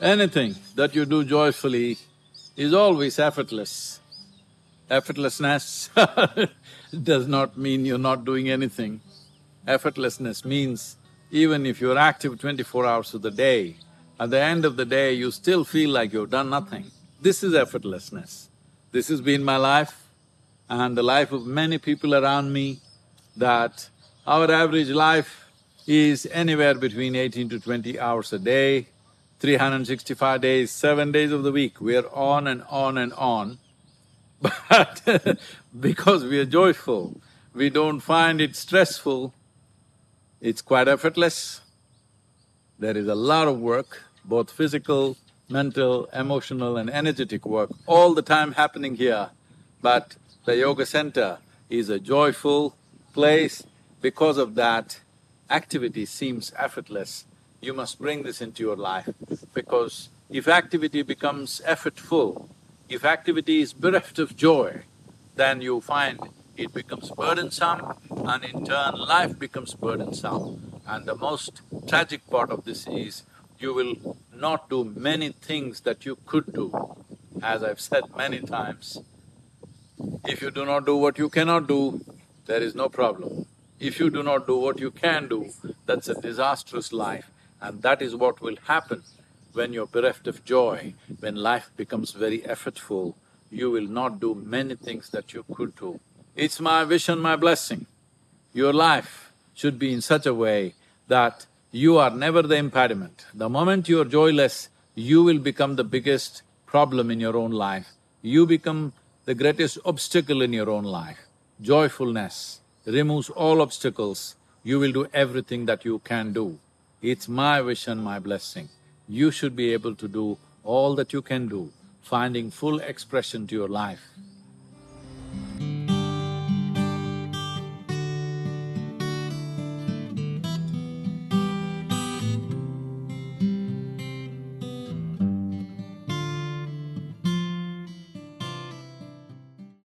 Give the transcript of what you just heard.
Anything that you do joyfully is always effortless. Effortlessness does not mean you're not doing anything. Effortlessness means even if you're active twenty-four hours of the day, at the end of the day you still feel like you've done nothing. This is effortlessness. This has been my life and the life of many people around me, that our average life is anywhere between eighteen to twenty hours a day, 365 days, seven days of the week, we are on and on and on. But because we are joyful, we don't find it stressful, it's quite effortless. There is a lot of work, both physical, mental, emotional and energetic work all the time happening here. But the yoga center is a joyful place. Because of that, activity seems effortless. You must bring this into your life because if activity becomes effortful, if activity is bereft of joy, then you find it becomes burdensome and in turn life becomes burdensome. And the most tragic part of this is you will not do many things that you could do. As I've said many times, if you do not do what you cannot do, there is no problem. If you do not do what you can do, that's a disastrous life. And that is what will happen when you're bereft of joy, when life becomes very effortful, you will not do many things that you could do. It's my wish and my blessing. Your life should be in such a way that you are never the impediment. The moment you are joyless, you will become the biggest problem in your own life. You become the greatest obstacle in your own life. Joyfulness removes all obstacles, you will do everything that you can do. It's my wish and my blessing. You should be able to do all that you can do, finding full expression to your life.